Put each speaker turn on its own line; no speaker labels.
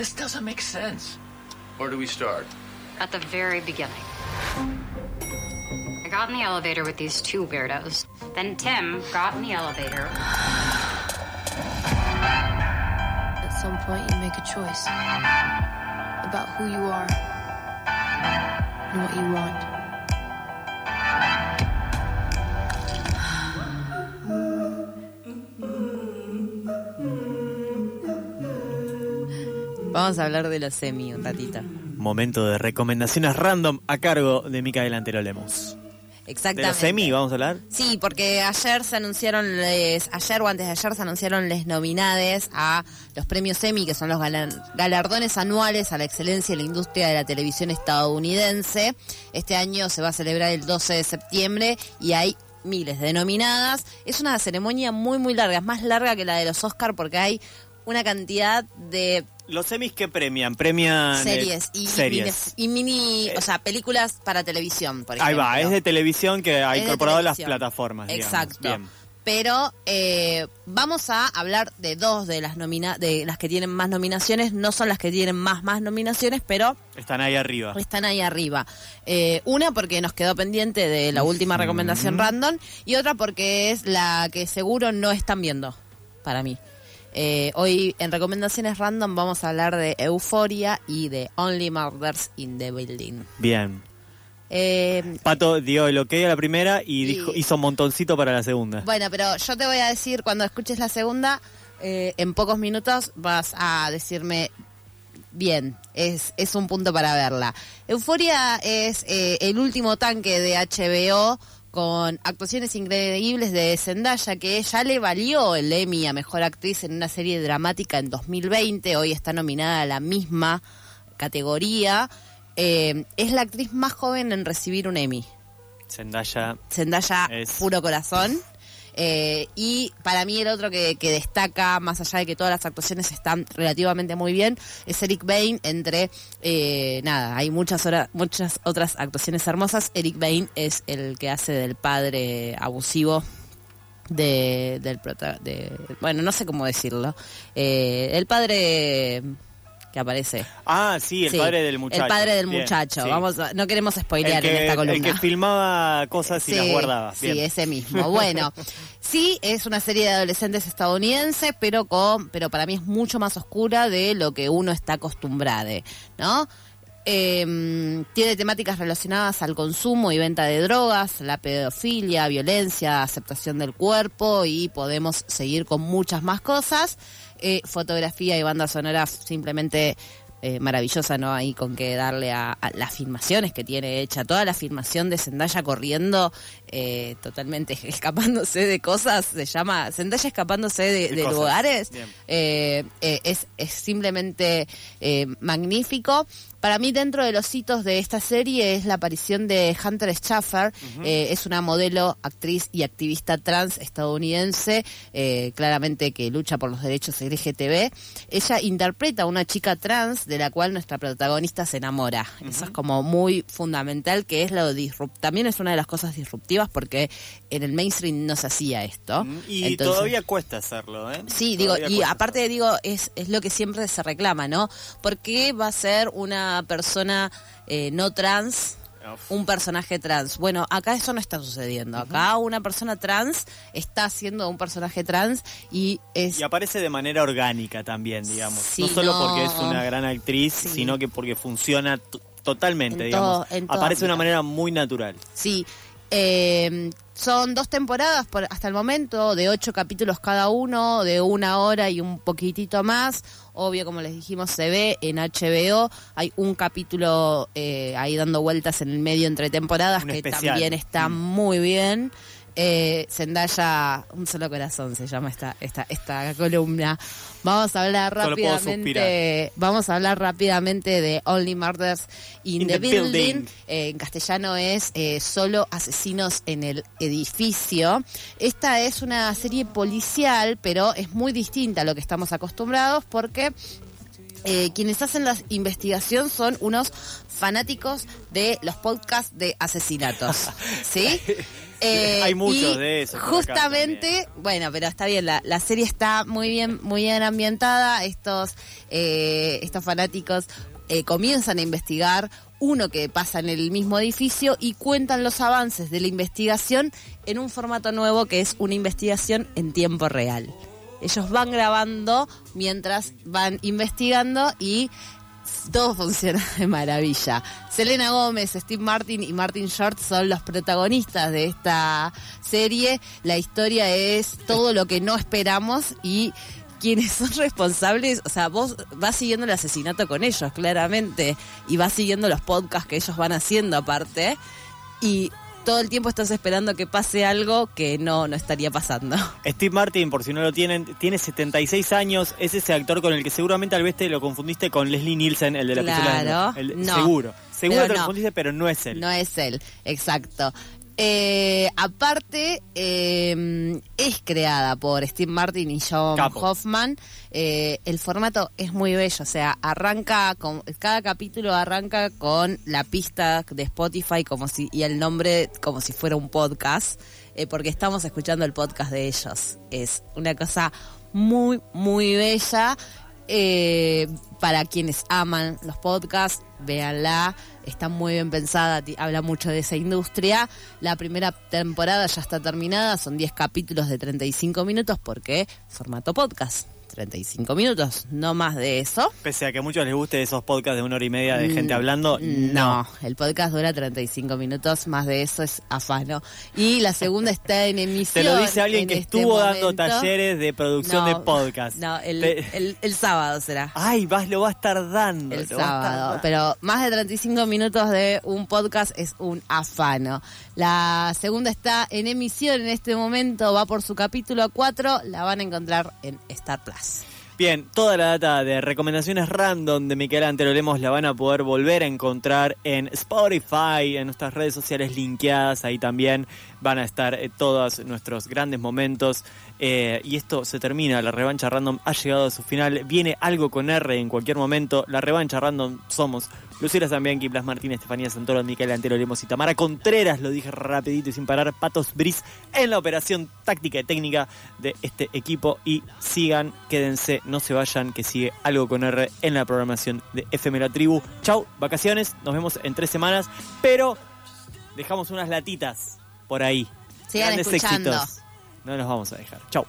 This doesn't make sense. Where do we start?
At the very beginning. I got in the elevator with these two weirdos. Then Tim got in the elevator.
At some point, you make a choice about who you are and what you want.
Vamos a hablar de los semi un ratito.
Momento de recomendaciones random a cargo de Micael Antero Lemos. De
Exactamente.
los semi, vamos a hablar.
Sí, porque ayer se anunciaron, les, ayer o antes de ayer se anunciaron les nominades a los premios Emmy, que son los galar- galardones anuales a la excelencia en la industria de la televisión estadounidense. Este año se va a celebrar el 12 de septiembre y hay miles de nominadas. Es una ceremonia muy, muy larga, es más larga que la de los Oscar porque hay una cantidad de
Los semis que premian, premian eh,
series y,
series.
y mini, o sea, películas para televisión, por
Ahí
ejemplo.
va, es de televisión que ha
Es
incorporado las plataformas. digamos.
Exacto.
Bien.
Pero eh, vamos a hablar de dos de las nomina de las que tienen más nominaciones. No son las que tienen más más nominaciones, pero
Están ahí arriba.
están ahí arriba. Eh, una porque nos quedó pendiente de la última recomendación random y otra porque es la que seguro no están viendo para mí. Eh, hoy en recomendaciones random vamos a hablar de Euforia y de Only Murders in the Building.
Bien.
Eh,
Pato dio el ok a la primera y,
Y-
dijo, hizo un montoncito para la segunda.
Bueno, pero yo te voy a decir, cuando escuches la segunda, eh, en pocos minutos vas a decirme bien, es, es un punto para verla. Euforia es el último tanque de HBO con actuaciones increíbles de Zendaya, que ya le valió el Emmy a Mejor Actriz en una serie dramática en 2020, hoy está nominada a la misma categoría. Eh, es la actriz más joven en recibir un Emmy.
Zendaya.
Zendaya
Es-
puro corazón. Eh, y para mí el otro que, destaca, más allá de que todas las actuaciones están relativamente muy bien, es Eric Bain. Entre, eh, nada, hay muchas, horas, muchas otras actuaciones hermosas. Eric Bain es el que hace del padre abusivo de, del prota- bueno, no sé cómo decirlo. Eh, el padre que aparece.
Ah, sí, el
Sí,
padre del muchacho.
El padre del
Bien,
muchacho.
sí.
Vamos a- no queremos spoilear
que,
en esta columna.
el que filmaba cosas y las guardaba.
Sí,
Bien.
ese mismo. Bueno, sí, es una serie de adolescentes estadounidenses, pero con, pero para mí es mucho más oscura de lo que uno está acostumbrado, ¿no? Eh, tiene temáticas relacionadas al consumo y venta de drogas, la pedofilia, violencia, aceptación del cuerpo y podemos seguir con muchas más cosas. Eh, fotografía y banda sonora simplemente eh, maravillosa, ¿no? Ahí con que darle a, a las filmaciones que tiene hecha, toda la filmación de Zendaya corriendo, eh, totalmente escapándose de cosas, se llama Zendaya escapándose de,
De
de
cosas.
lugares, eh, es, es simplemente magnífico. Para mí, dentro de los hitos de esta serie es la aparición de Hunter Schaffer. Eh, es una modelo, actriz y activista trans estadounidense, eh, claramente que lucha por los derechos LGTB. Ella interpreta a una chica trans de la cual nuestra protagonista se enamora. Eso es como muy fundamental, que es lo También es una de las cosas disruptivas porque en el mainstream no se hacía esto.
Y
Entonces-
todavía cuesta hacerlo, ¿eh?
Sí, digo, y aparte digo, es, es lo que siempre se reclama, ¿no? ¿Por qué va a ser una persona eh, no trans. Un personaje trans? Bueno, acá eso no está sucediendo. Acá una persona trans está haciendo un personaje trans y es...
Y aparece de manera orgánica también, digamos.
Sí,
no solo
no.
porque es una gran actriz,
Sí.
sino que porque funciona totalmente,
En
digamos.
todo- en todo
aparece de una manera muy natural.
Sí. Eh, son dos temporadas por, hasta el momento, de ocho capítulos cada uno, de una hora y un poquitito más. Obvio, como les dijimos, se ve en HBO. Hay un capítulo eh, ahí dando vueltas en el medio entre temporadas
Un
que
especial.
también está
Mm.
muy bien. Eh, Zendaya, un solo corazón se llama esta, esta, esta columna. Vamos a hablar rápidamente. Vamos a hablar rápidamente de Only Murders in,
In
the,
the
Building.
Building.
Eh, en castellano es eh, Solo Asesinos en el Edificio. Esta es una serie policial, pero es muy distinta a lo que estamos acostumbrados porque eh, quienes hacen la investigación son unos fanáticos de los podcasts de asesinatos. ¿Sí? Eh,
Hay muchos
y
de acá
Justamente, bueno, pero está bien, la, la serie está muy bien, muy bien ambientada. Estos, eh, estos fanáticos eh, comienzan a investigar uno que pasa en el mismo edificio y cuentan los avances de la investigación en un formato nuevo que es una investigación en tiempo real. Ellos van grabando mientras van investigando y todo funciona de maravilla. Selena Gómez, Steve Martin y Martin Short son los protagonistas de esta serie. La historia es todo lo que no esperamos y quienes son responsables, o sea, vos vas siguiendo el asesinato con ellos, claramente, y vas siguiendo los podcasts que ellos van haciendo aparte, y todo el tiempo estás esperando que pase algo que no, no estaría pasando.
Steve Martin, por si no lo tienen, tiene 76 años. Es ese actor con el que seguramente al vez te lo confundiste con Leslie Nielsen, el de la
Claro,
el-
no.
Seguro. Seguro
Pero
te lo
no.
confundiste, pero no es él.
No es él, exacto. Eh, aparte, eh, es creada por Steve Martin y John
Capo.
Hoffman. Eh, el formato es muy bello, o sea, arranca con cada capítulo arranca con la pista de Spotify como si y el nombre como si fuera un podcast, eh, porque estamos escuchando el podcast de ellos. Es una cosa muy muy bella. Eh, para quienes aman los podcasts, véanla, está muy bien pensada, habla mucho de esa industria. La primera temporada ya está terminada, son 10 capítulos de 35 minutos porque formato podcast, 35 minutos, no más de eso.
Pese a que a muchos les guste esos podcasts de una hora y media de gente hablando,
Mm, No, el podcast dura 35 minutos, más de eso es afano. Y la segunda está en emisión.
Te lo dice alguien
en
que
este
estuvo dando talleres de producción
No,
de podcast.
No, el,
Te-
el- el sábado será.
Ay, vas, lo va a estar dando.
El sábado, pero más de 35 minutos de un podcast es un afano. La segunda está en emisión en este momento, va por su capítulo 4, la van a encontrar en Star Plus.
Bien, toda la data de recomendaciones random de Miquel Antero Lemos la van a poder volver a encontrar en Spotify, en nuestras redes sociales linkeadas. Ahí también van a estar eh, todos nuestros grandes momentos. Eh, y esto se termina. La revancha random ha llegado a su final. Viene algo con R en cualquier momento. La revancha random somos Lucila Zambianchi, Blas Martínez, Estefanía Santoro, Miquel Antero Lemos y Tamara Contreras. Lo dije rapidito y sin parar. Patos Bris en la operación táctica y técnica de este equipo. Y sigan, quédense, no se vayan, que sigue algo con R en la programación de FM La Tribu. Chau, vacaciones, nos vemos en tres semanas, pero dejamos unas latitas por ahí.
Sigan
Grandes
escuchando.
éxitos. No nos vamos a dejar. Chau.